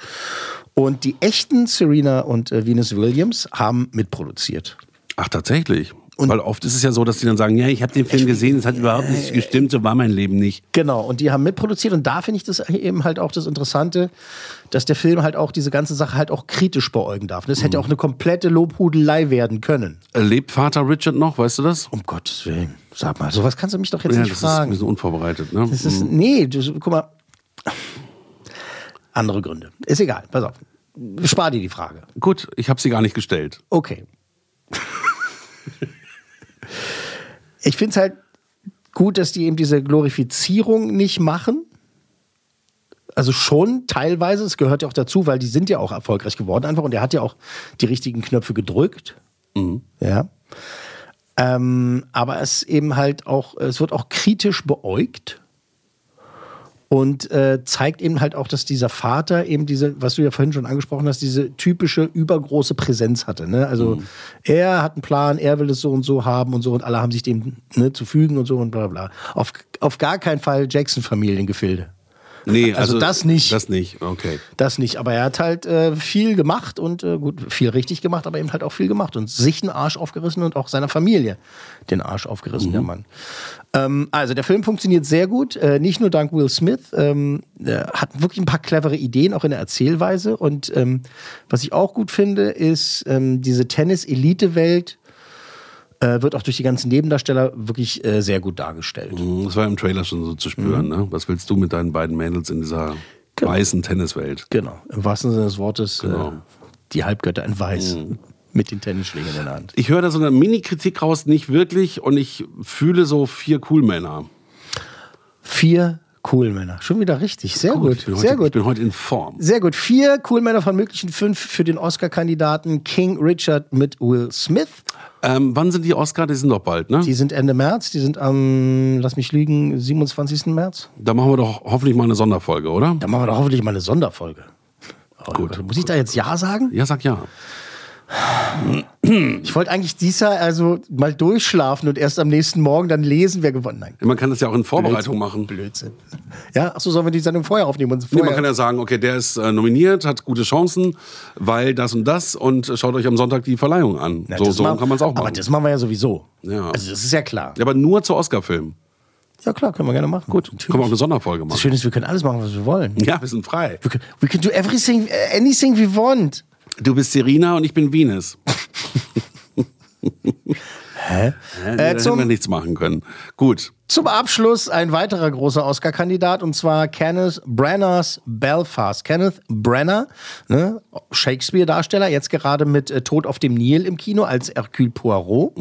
Und die echten Serena und äh, Venus Williams haben mitproduziert. Ach, tatsächlich. Weil oft ist es ja so, dass die dann sagen, ja, ich habe den Film gesehen, es hat überhaupt nicht gestimmt, so war mein Leben nicht. Genau, und die haben mitproduziert und da finde ich das eben halt auch das Interessante, dass der Film halt auch diese ganze Sache halt auch kritisch beäugen darf. Das hätte auch eine komplette Lobhudelei werden können. Äh, Lebt Vater Richard noch, weißt du das? Um Gottes Willen. Sag mal, sowas kannst du mich doch jetzt ja, nicht das ist ein fragen. bisschen unvorbereitet. Ne? Das ist, Mhm. nee, du, guck mal. Andere Gründe. Ist egal, pass auf. Spar dir die Frage. Gut, ich habe sie gar nicht gestellt. Okay. ich finde es halt gut, dass die eben diese Glorifizierung nicht machen. Also schon teilweise, es gehört ja auch dazu, weil die sind ja auch erfolgreich geworden einfach und er hat ja auch die richtigen Knöpfe gedrückt. Ja. Ähm, aber es eben halt auch, es wird auch kritisch beäugt und äh, zeigt eben halt auch, dass dieser Vater eben diese, was du ja vorhin schon angesprochen hast, diese typische übergroße Präsenz hatte. Ne? Also er hat einen Plan, er will es so und so haben und so und alle haben sich dem ne, zu fügen und so und bla bla. Auf, auf gar keinen Fall Jackson-Familiengefilde. Nee, Also das nicht. Das nicht, okay. Das nicht, aber er hat halt äh, viel gemacht und äh, gut, viel richtig gemacht, aber eben halt auch viel gemacht und sich einen Arsch aufgerissen und auch seiner Familie den Arsch aufgerissen, der Mann. Ähm, also der Film funktioniert sehr gut, äh, nicht nur dank Will Smith, ähm, er hat wirklich ein paar clevere Ideen, auch in der Erzählweise und ähm, was ich auch gut finde, ist ähm, diese Tennis-Elite-Welt äh, wird auch durch die ganzen Nebendarsteller wirklich äh, sehr gut dargestellt. Mhm, Das war im Trailer schon so zu spüren. Mhm. Ne? Was willst du mit deinen beiden Mädels in dieser weißen Tenniswelt? Genau, im wahrsten Sinne des Wortes, Genau. äh, die Halbgötter in Weiß mit den Tennisschlägern in der Hand. Ich höre da so eine Mini-Kritik raus, nicht wirklich, und ich fühle so vier Cool-Männer. Vier Coolmänner. Schon wieder richtig. Sehr gut. Ich heute, Sehr ich gut. bin heute in Form. Sehr gut. Vier Coolmänner von möglichen fünf für den Oscar-Kandidaten King Richard mit Will Smith. Ähm, wann sind die Oscar? Die sind doch bald, ne? Die sind Ende März. Die sind am, lass mich lügen, 27. März. Da machen wir doch hoffentlich mal eine Sonderfolge, oder? Da machen wir doch hoffentlich mal eine Sonderfolge. Gut. Muss ich da jetzt Ja sagen? Ja, sag ja. Ich wollte eigentlich dies Jahr also mal durchschlafen und erst am nächsten Morgen dann lesen, wer gewonnen hat. Man kann das ja auch in Vorbereitung machen. Blödsinn. Ja, achso, sollen wir die Sendung vorher aufnehmen? Und Nee, vorher man kann ja sagen, okay, der ist äh, nominiert, hat gute Chancen, weil das und das und schaut euch am Sonntag die Verleihung an. Na, so das so machen- kann man es auch machen. Aber das machen wir ja sowieso. ja. Also das ist ja klar. ja, aber nur zu Oscar-Filmen. Ja klar, können wir gerne machen. Gut, Können wir auch eine Sonderfolge Das machen. Schöne ist, wir können alles machen, was wir wollen. Ja, wir sind frei. We can, we can do everything, anything we want. Du bist Serena und ich bin Venus. Hä? Ja, Äh, da hätten zum- wir nichts machen können. Gut. Zum Abschluss ein weiterer großer Oscar-Kandidat und zwar Kenneth Branaghs Belfast. Kenneth Branagh, ne, Shakespeare-Darsteller, jetzt gerade mit äh, Tod auf dem Nil im Kino als Hercule Poirot.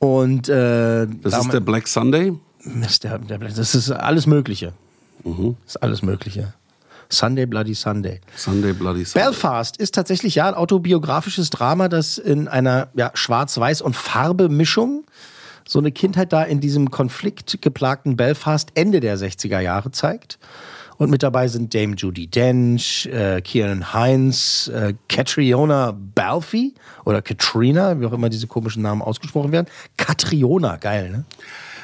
Und äh, Das ist der Black Sunday. Mist, der, der, das ist alles Mögliche. Das ist alles Mögliche. Sunday Bloody Sunday. Sunday Bloody Sunday. Belfast ist tatsächlich ja ein autobiografisches Drama, das in einer ja, Schwarz-Weiß- und Farbe-Mischung so eine Kindheit da in diesem konfliktgeplagten Belfast Ende der 60er Jahre zeigt. Und mit dabei sind Dame Judy Dench, äh, Kieran Hines, äh, Catriona Balfi oder Katrina, wie auch immer diese komischen Namen ausgesprochen werden. Catriona, geil, ne?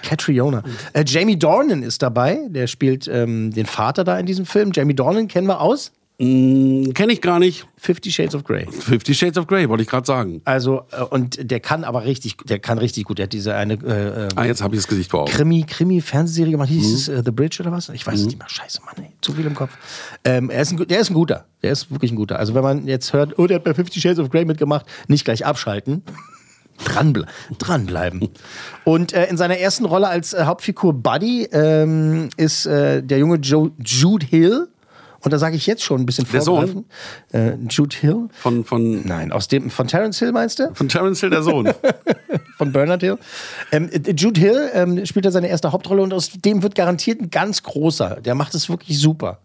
Catriona. Äh, Jamie Dornan ist dabei, der spielt ähm, den Vater da in diesem Film. Jamie Dornan kennen wir aus? Mm, Kenne ich gar nicht. Fifty Shades of Grey. Fifty Shades of Grey, wollte ich gerade sagen. Also, äh, und der kann aber richtig, der kann richtig gut. Der hat diese eine äh, äh, Ah, jetzt habe ich das Gesicht vor Augen. Krimi, Krimi-Fernsehserie gemacht. Hieß Mhm. es äh, The Bridge oder was? Ich weiß es nicht mehr. Scheiße, Mann, ey. Zu viel im Kopf. Ähm, er ist ein, der ist ein guter. Der ist wirklich ein guter. Also, wenn man jetzt hört, oh, der hat bei Fifty Shades of Grey mitgemacht, nicht gleich abschalten. Dranble dranbleiben. Und äh, in seiner ersten Rolle als äh, Hauptfigur Buddy ähm, ist äh, der junge Joe, Jude Hill. Und da sage ich jetzt schon ein bisschen Der Sohn? Äh, Jude Hill. Von, von, Nein, aus dem, von Terence Hill meinst du? von Terence Hill, der Sohn. von Bernard Hill. Ähm, äh, Jude Hill ähm, spielt da seine erste Hauptrolle und aus dem wird garantiert ein ganz großer. Der macht es wirklich super.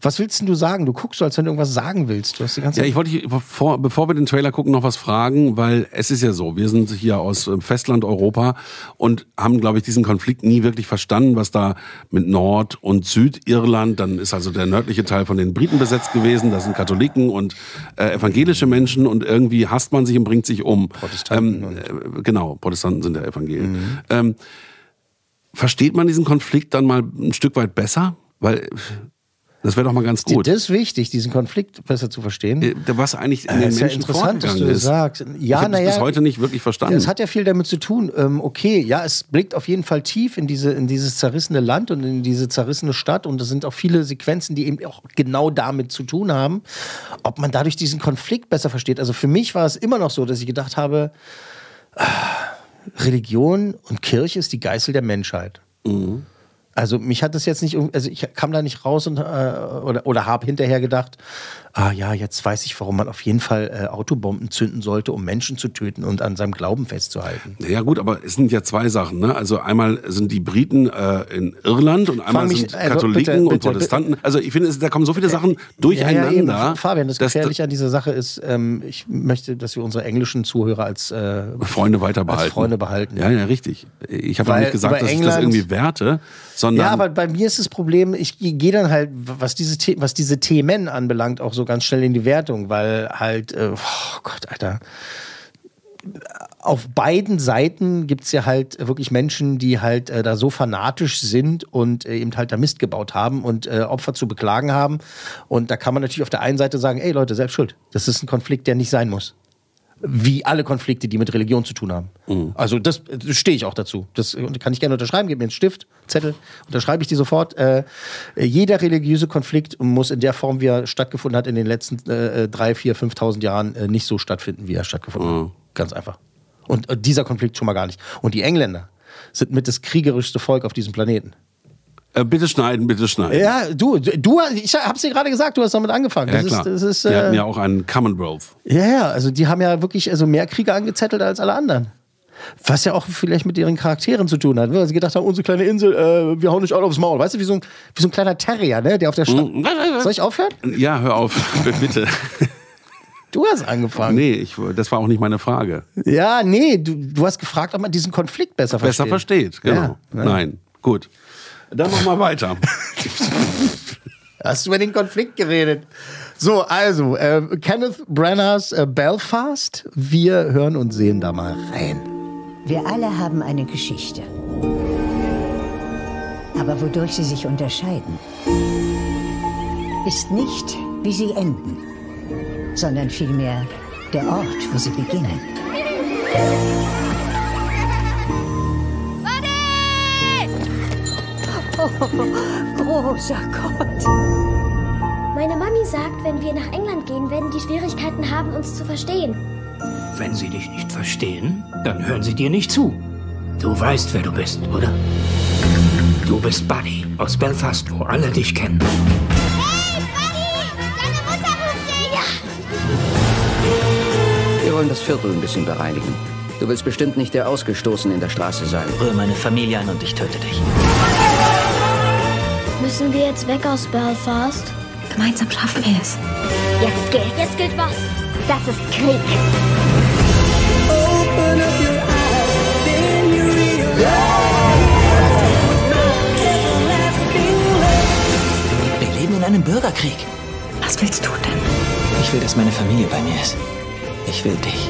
Was willst denn du sagen? Du guckst so, als wenn du irgendwas sagen willst. Du hast die ganze Ja, ich wollte dich, bevor, bevor wir den Trailer gucken, noch was fragen, weil es ist ja so, wir sind hier aus äh, Festland Europa und haben, glaube ich, diesen Konflikt nie wirklich verstanden, was da mit Nord- und Südirland, dann ist also der nördliche Teil von den Briten besetzt gewesen, da sind Katholiken und äh, evangelische Menschen und irgendwie hasst man sich und bringt sich um. Protestanten Ähm, äh, genau, Protestanten sind ja Evangelien. Ähm, versteht man diesen Konflikt dann mal ein Stück weit besser? Weil das wäre doch mal ganz gut. Das ist wichtig, diesen Konflikt besser zu verstehen. Äh, was eigentlich in Äh, den ist ja Menschen interessant, dass du das ist. sagst. ich Ja, habe das naja. bis heute nicht wirklich verstanden. Es hat ja viel damit zu tun. Ähm, okay, ja, es blickt auf jeden Fall tief in, diese, in dieses zerrissene Land und in diese zerrissene Stadt. Und es sind auch viele Sequenzen, die eben auch genau damit zu tun haben. Ob man dadurch diesen Konflikt besser versteht. Also für mich war es immer noch so, dass ich gedacht habe, ah, Religion und Kirche ist die Geißel der Menschheit. Mhm. Also mich hat das jetzt nicht, also ich kam da nicht raus und, äh, oder, oder habe hinterher gedacht, ah ja, jetzt weiß ich, warum man auf jeden Fall äh, Autobomben zünden sollte, um Menschen zu töten und an seinem Glauben festzuhalten. Ja gut, aber es sind ja zwei Sachen. Ne? Also einmal sind die Briten äh, in Irland und einmal mich- sind also Katholiken bitte, und bitte, Protestanten. Also ich finde, es, da kommen so viele Sachen durcheinander. Ja, ja, eben. Fabian, das Gefährliche an dieser Sache ist, ähm, ich möchte, dass wir unsere englischen Zuhörer als, äh, Freunde weiter behalten. als Freunde behalten. Ja, ja, richtig. Ich habe Weil nicht gesagt, dass ich das England- irgendwie werte, sondern Ja, aber bei mir ist das Problem, ich gehe dann halt, was diese, was diese Themen anbelangt, auch so ganz schnell in die Wertung, weil halt, äh, oh Gott, Alter. Auf beiden Seiten gibt es ja halt wirklich Menschen, die halt äh, da so fanatisch sind und äh, eben halt da Mist gebaut haben und äh, Opfer zu beklagen haben. Und da kann man natürlich auf der einen Seite sagen, ey Leute, selbst schuld. Das ist ein Konflikt, der nicht sein muss. Wie alle Konflikte, die mit Religion zu tun haben. Also das, das stehe ich auch dazu. Das äh, kann ich gerne unterschreiben. Gib mir einen Stift, Zettel, unterschreibe ich die sofort. Äh, jeder religiöse Konflikt muss in der Form, wie er stattgefunden hat in den letzten äh, drei, vier, 5.000 Jahren, äh, nicht so stattfinden, wie er stattgefunden hat. Ganz einfach. Und äh, dieser Konflikt schon mal gar nicht. Und die Engländer sind mit das kriegerischste Volk auf diesem Planeten. Äh, bitte schneiden, bitte schneiden. Ja, du, du, ich hab's dir gerade gesagt, du hast damit angefangen. Ja, das klar. ist, das ist, Wir hatten äh, ja auch einen Commonwealth. ja, ja, also die haben ja wirklich also mehr Kriege angezettelt als alle anderen. Was ja auch vielleicht mit ihren Charakteren zu tun hat, weil sie gedacht haben, unsere kleine Insel, äh, wir hauen nicht alle aufs Maul. Weißt du, wie so ein, wie so ein kleiner Terrier, ne, der auf der Stadt. Soll ich aufhören? Ja, hör auf, bitte. Du hast angefangen. Nee, ich, das war auch nicht meine Frage. Ja, nee, du, du hast gefragt, ob man diesen Konflikt besser versteht. Besser versteht, genau. Ja, ne? Nein, gut. Dann machen wir weiter. Hast du über den Konflikt geredet? So, also, äh, Kenneth Branaghs äh, Belfast. Wir hören und sehen da mal rein. Wir alle haben eine Geschichte. Aber wodurch sie sich unterscheiden, ist nicht, wie sie enden, sondern vielmehr der Ort, wo sie beginnen. Oh, großer Gott. Meine Mami sagt, wenn wir nach England gehen, werden die Schwierigkeiten haben, uns zu verstehen. Wenn sie dich nicht verstehen, dann hören sie dir nicht zu. Du weißt, wer du bist, oder? Du bist Buddy aus Belfast, wo alle dich kennen. Wir wollen das Viertel ein bisschen bereinigen. Du willst bestimmt nicht der Ausgestoßen in der Straße sein. Rühr meine Familie an und ich töte dich. Müssen wir jetzt weg aus Belfast? Gemeinsam schaffen wir es. Jetzt gilt. Jetzt gilt was? Das ist Krieg. Wir leben in einem Bürgerkrieg. Was willst du denn? Ich will, dass meine Familie bei mir ist. Ich will dich.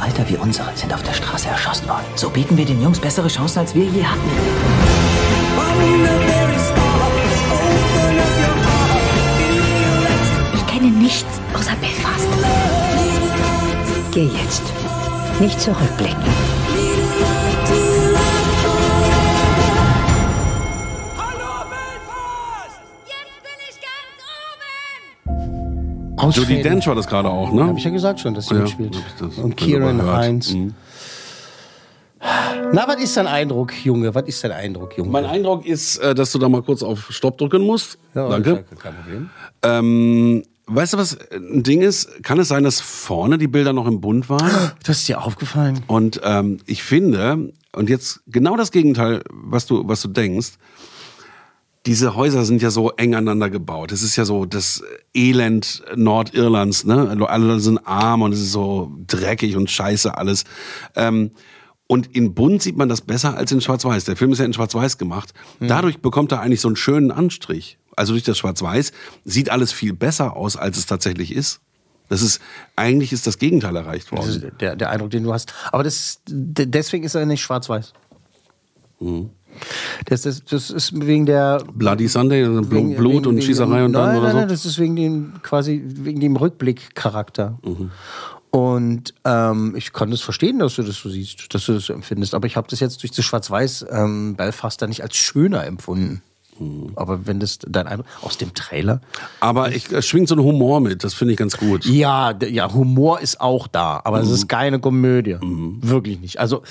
Alter wie unsere sind auf der Straße erschossen worden. So bieten wir den Jungs bessere Chancen, als wir je hatten. Ich kenne nichts außer Belfast. Geh jetzt. Nicht zurückblicken. Judy Ausfäden. Dench war das gerade auch, ne? Habe ich ja gesagt schon, dass sie Ja, mitspielt. hab Und Kieran. Heinz. Mhm. Na, was ist dein Eindruck, Junge? Was ist dein Eindruck, Junge? Mein Eindruck ist, äh, dass du da mal kurz auf Stopp drücken musst. Ja, Danke. Kein Problem. Ähm, weißt du, was ein Ding ist? Kann es sein, dass vorne die Bilder noch im Bund waren? Das ist dir aufgefallen. Und ähm, ich finde, und jetzt genau das Gegenteil, was du, was du denkst, diese Häuser sind ja so eng aneinander gebaut. Es ist ja so das Elend Nordirlands, ne? Alle sind arm und es ist so dreckig und scheiße alles. Ähm, und in Bunt sieht man das besser als in Schwarz-Weiß. Der Film ist ja in Schwarz-Weiß gemacht. Dadurch bekommt er eigentlich so einen schönen Anstrich. Also durch das Schwarz-Weiß sieht alles viel besser aus, als es tatsächlich ist. Das ist, eigentlich ist das Gegenteil erreicht Das worden. ist der, der Eindruck, den du hast. Aber das, deswegen ist er nicht schwarz-weiß. Mhm. Das, das, das ist wegen der. Bloody Sunday, also wegen- Blut wegen- und wegen- Schießerei und nein, dann oder nein, so. Nein, das ist wegen dem quasi wegen dem Rückblickcharakter. Mhm. Und ähm, ich kann das verstehen, dass du das so siehst, dass du das so empfindest. Aber ich habe das jetzt durch das Schwarz-Weiß ähm, Belfast da nicht als schöner empfunden. Mhm. Aber wenn das dein Eindruck aus dem Trailer. Aber ich, es schwingt so ein Humor mit, das finde ich ganz gut. Ja, ja, Humor ist auch da, aber es Mhm. ist keine Komödie. Wirklich nicht. Also,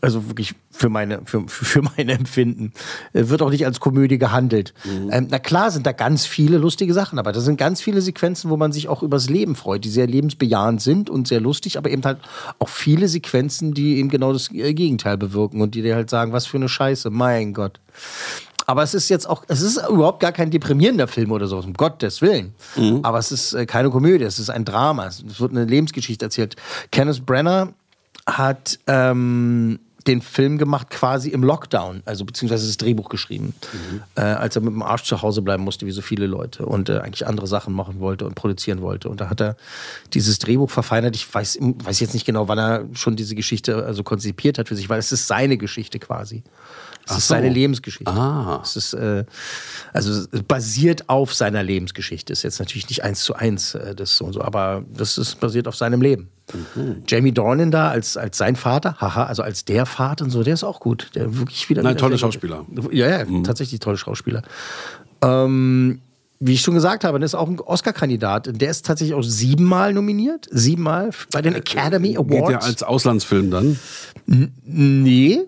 also wirklich für meine, für, für mein Empfinden. Äh, Wird auch nicht als Komödie gehandelt. Mhm. Ähm, na klar sind da ganz viele lustige Sachen, aber da sind ganz viele Sequenzen, wo man sich auch übers Leben freut, die sehr lebensbejahend sind und sehr lustig, aber eben halt auch viele Sequenzen, die eben genau das äh, Gegenteil bewirken und die dir halt sagen, was für eine Scheiße, mein Gott. Aber es ist jetzt auch, es ist überhaupt gar kein deprimierender Film oder so, um Gottes Willen. Aber es ist äh, keine Komödie, es ist ein Drama. Es wird eine Lebensgeschichte erzählt. Kenneth Brenner hat ähm, den Film gemacht quasi im Lockdown, also beziehungsweise das Drehbuch geschrieben, äh, als er mit dem Arsch zu Hause bleiben musste, wie so viele Leute und äh, eigentlich andere Sachen machen wollte und produzieren wollte. Und da hat er dieses Drehbuch verfeinert. Ich weiß, weiß jetzt nicht genau, wann er schon diese Geschichte also konzipiert hat für sich, weil es ist seine Geschichte quasi. Es Ach ist so. seine Lebensgeschichte. Ah. Es ist äh, also es basiert auf seiner Lebensgeschichte. Ist jetzt natürlich nicht eins zu eins äh, das so und so, aber das ist basiert auf seinem Leben. Mhm. Jamie Dornan da als, als sein Vater, haha, also als der Vater und so, der ist auch gut. Der wirklich wieder. Nein, tolle. Schauspieler. Ja, ja, tatsächlich tolle Schauspieler. Ähm, wie ich schon gesagt habe, der ist auch ein Oscar-Kandidat. Der ist tatsächlich auch siebenmal nominiert. Siebenmal bei den Academy Awards. Äh, Geht ja als Auslandsfilm dann. Nee.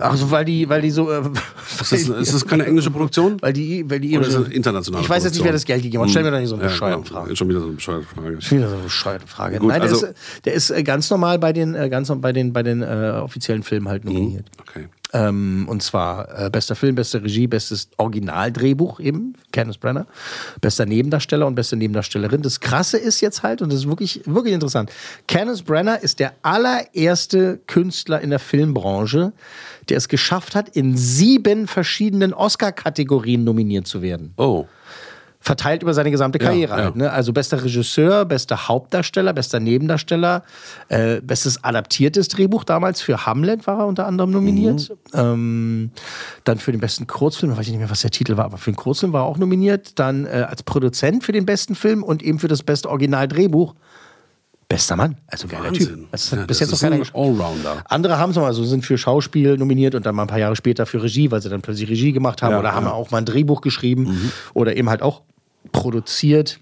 Also weil die, weil die so. Äh, Ist das, ist das keine englische Produktion? Weil die, weil die Oder ist das internationale Ich weiß jetzt nicht, wer das Geld gegeben hat. Stell mir doch nicht so eine Ja, bescheuerte. Frage. Schon wieder so eine bescheuerte Frage. Schon wieder so eine bescheuerte Frage. Gut, Nein, der, also- ist, der ist äh, ganz normal bei den, äh, ganz bei den, bei den äh, offiziellen Filmen halt nominiert. Okay. Ähm, und zwar äh, bester Film, beste Regie, bestes Originaldrehbuch eben, Kenneth Brenner, bester Nebendarsteller und beste Nebendarstellerin. Das Krasse ist jetzt halt, und das ist wirklich, wirklich interessant, Kenneth Brenner ist der allererste Künstler in der Filmbranche, der es geschafft hat, in sieben verschiedenen Oscar-Kategorien nominiert zu werden. Oh. Verteilt über seine gesamte Ja, Karriere ja. halt. Ne? Also bester Regisseur, bester Hauptdarsteller, bester Nebendarsteller, äh, bestes adaptiertes Drehbuch damals für Hamlet war er unter anderem nominiert. Mhm. Ähm, dann für den besten Kurzfilm, weiß ich nicht mehr, was der Titel war, aber für den Kurzfilm war er auch nominiert. Dann äh, als Produzent für den besten Film und eben für das beste Originaldrehbuch. Bester Mann, also geiler Wahnsinn. Typ. Das Ja, bis das jetzt noch ist keiner ein. Allrounder. Andere haben es mal so, sind für Schauspiel nominiert und dann mal ein paar Jahre später für Regie, weil sie dann plötzlich Regie gemacht haben Ja, oder haben ja. Mhm. auch mal ein Drehbuch geschrieben oder eben halt auch produziert.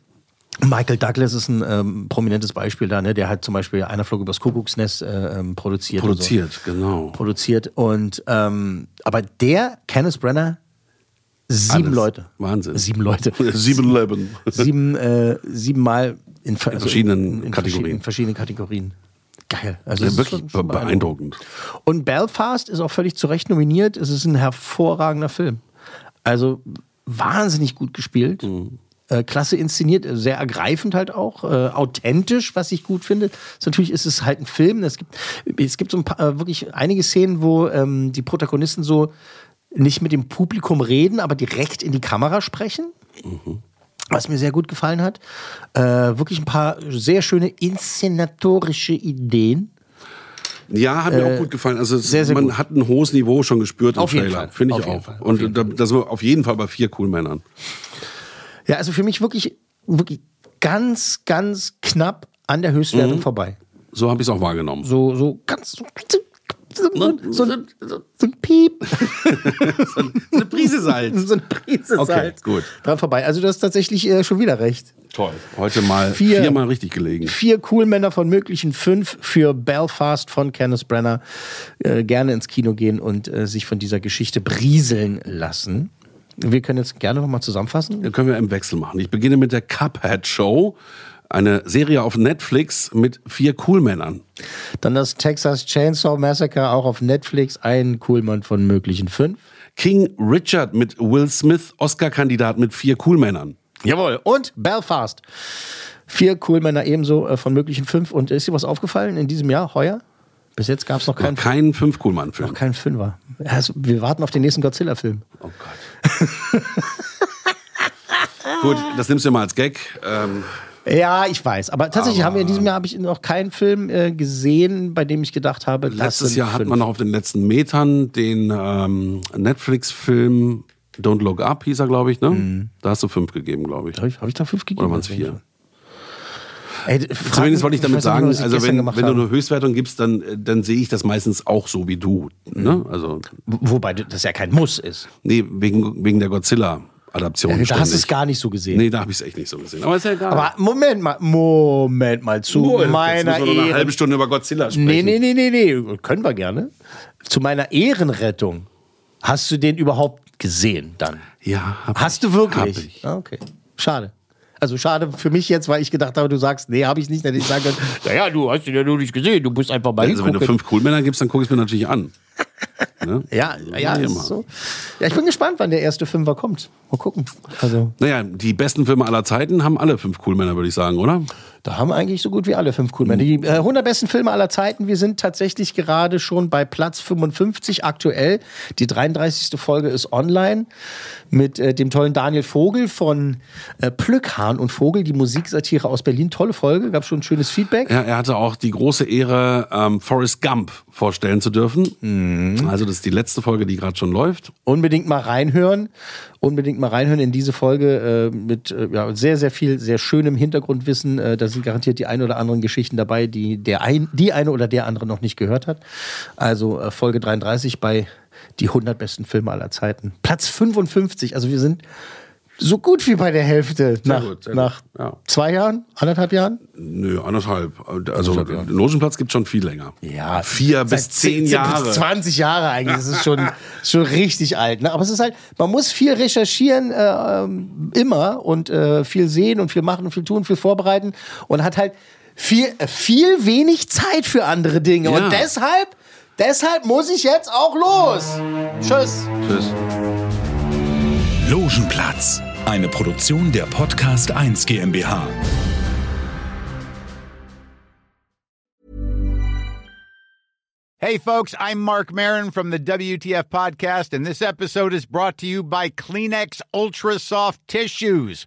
Michael Douglas ist ein ähm, prominentes Beispiel da, ne? der hat zum Beispiel Einer flog übers Kuckucksnest äh, ähm, produziert. Produziert, genau. So. Produziert und ähm, aber der, Kenneth Brenner, sieben Alles. Leute. Wahnsinn. Sieben Leute. Sieben Leben. sieben, äh, siebenmal in, ver- In verschiedenen in Kategorien. verschiedenen- verschiedenen Kategorien. Geil. Also Ja, wirklich schon- schon beeindruckend. Und Belfast ist auch völlig zu Recht nominiert. Es ist ein hervorragender Film. Also wahnsinnig gut gespielt. Äh, klasse inszeniert, äh, sehr ergreifend halt auch, äh, authentisch, was ich gut finde. Ist natürlich ist es halt ein Film. Es gibt, es gibt so ein paar, äh, wirklich einige Szenen, wo ähm, die Protagonisten so nicht mit dem Publikum reden, aber direkt in die Kamera sprechen was mir sehr gut gefallen hat. Äh, wirklich ein paar sehr schöne inszenatorische Ideen. Ja, hat mir Äh, auch gut gefallen. Also sehr, sehr man gut. hat ein hohes Niveau schon gespürt im Auf jeden Trailer. Finde ich Auf auch. Und da, das war auf jeden Fall bei vier cool Männern. Ja, also für mich wirklich, wirklich ganz, ganz knapp an der Höchstwertung Mhm. vorbei. So habe ich es auch wahrgenommen. So, so ganz so, so, so, so, ein- so ein Piep. Eine Prise Salz. so eine Prise Okay, Salz. gut. Dran vorbei. Also du hast tatsächlich äh, schon wieder recht. Toll. Heute mal Vier. viermal richtig gelegen. Vier cool Männer von möglichen fünf für Belfast von Kenneth Brenner. Äh, gerne ins Kino gehen und äh, sich von dieser Geschichte brieseln lassen. Wir können jetzt gerne nochmal zusammenfassen. Dann können wir im Wechsel machen. Ich beginne mit der Cuphead Show. Eine Serie auf Netflix mit vier Coolmännern. Dann das Texas Chainsaw Massacre auch auf Netflix. Ein Coolmann von möglichen fünf. King Richard mit Will Smith, Oscar-Kandidat mit vier Coolmännern. Jawohl. Und Belfast. Vier Coolmänner ebenso äh, von möglichen fünf. Und ist dir was aufgefallen in diesem Jahr, heuer? Bis jetzt gab es noch keinen, Noch kein fünf Coolmann-Film. noch keinen Fünfer. Also, wir warten auf den nächsten Godzilla-Film. Oh Gott. Gut, das nimmst du mal als Gag. Ähm, Ja, ich weiß. Aber tatsächlich Aber- haben wir in diesem Jahr habe ich noch keinen Film äh, gesehen, bei dem ich gedacht habe, letztes Jahr hat man noch auf den letzten Metern den ähm, Netflix-Film Don't Look Up, hieß er, glaube ich. Ne? Da hast du fünf gegeben, glaube ich. Habe ich, hab ich da fünf gegeben? Oder waren es vier? Ey, frag Zumindest wollte ich damit nicht mehr, sagen, ich also wenn, wenn du eine Höchstwertung gibst, dann, äh, dann sehe ich das meistens auch so wie du. Ne? Also, Wobei das ja kein Muss ist. nee, wegen, wegen der Godzilla-Adaption. Ja, da hast du ständig. es gar nicht so gesehen. Nee, da habe ich es echt nicht so gesehen. Aber ist ja egal. Aber Moment mal, Moment mal, zu Nur, jetzt meiner müssen wir noch eine halbe Stunde über Godzilla sprechen. Nee, nee, nee, nee, nee, können wir gerne. Zu meiner Ehrenrettung. Hast du den überhaupt gesehen dann? Ja, hab Hast ich. du wirklich? Hab ich. Ah, okay. Schade. Also schade für mich jetzt, weil ich gedacht habe, du sagst, nee, habe ich nicht. Dann hätte ich sagen können, naja, du hast ihn ja nur nicht gesehen, du musst einfach mal Also wenn du fünf Coolmänner gibst, dann gucke ich es mir natürlich an. Ne? Ja, ja, Wie ist immer. so. Ja, ich bin gespannt, wann der erste Fünfer kommt. Mal gucken. Also, Naja, die besten Filme aller Zeiten haben alle fünf Coolmänner, würde ich sagen, oder? Da haben eigentlich so gut wie alle fünf Coolmänner. Die äh, 100 besten Filme aller Zeiten, wir sind tatsächlich gerade schon bei Platz 55 aktuell. Die 33. Folge ist online mit äh, dem tollen Daniel Vogel von äh, Plückhahn und Vogel, die Musiksatire aus Berlin. Tolle Folge, gab schon ein schönes Feedback. Ja, er hatte auch die große Ehre, ähm, Forrest Gump vorstellen zu dürfen. Mhm. Also das ist die letzte Folge, die gerade schon läuft. Unbedingt mal reinhören. Unbedingt mal reinhören in diese Folge äh, mit äh, ja, sehr, sehr viel, sehr schönem Hintergrundwissen. Äh, da sind garantiert die ein oder anderen Geschichten dabei, die der ein, die eine oder der andere noch nicht gehört hat. Also äh, Folge 33 bei die 100 besten Filme aller Zeiten. Platz 55. Also wir sind so gut wie bei der Hälfte nach, gut, sehr nach gut, ja. zwei Jahren, anderthalb Jahren. Nö, anderthalb. Also Anderthalb Jahre. Logenplatz gibt schon viel länger. Ja, Vier bis seit zehn Jahre. Bis 20 Jahre eigentlich. Das ist schon, schon richtig alt. Ne? Aber es ist halt, man muss viel recherchieren, äh, ähm, immer und äh, viel sehen und viel machen und viel tun, viel vorbereiten und hat halt viel, äh, viel wenig Zeit für andere Dinge. Ja. Und deshalb, deshalb muss ich jetzt auch los. Tschüss. Tschüss. Logenplatz, eine Produktion der Podcast 1 GmbH. Hey, folks, I'm Mark Marin from the WTF Podcast, and this episode is brought to you by Kleenex Ultra Soft Tissues,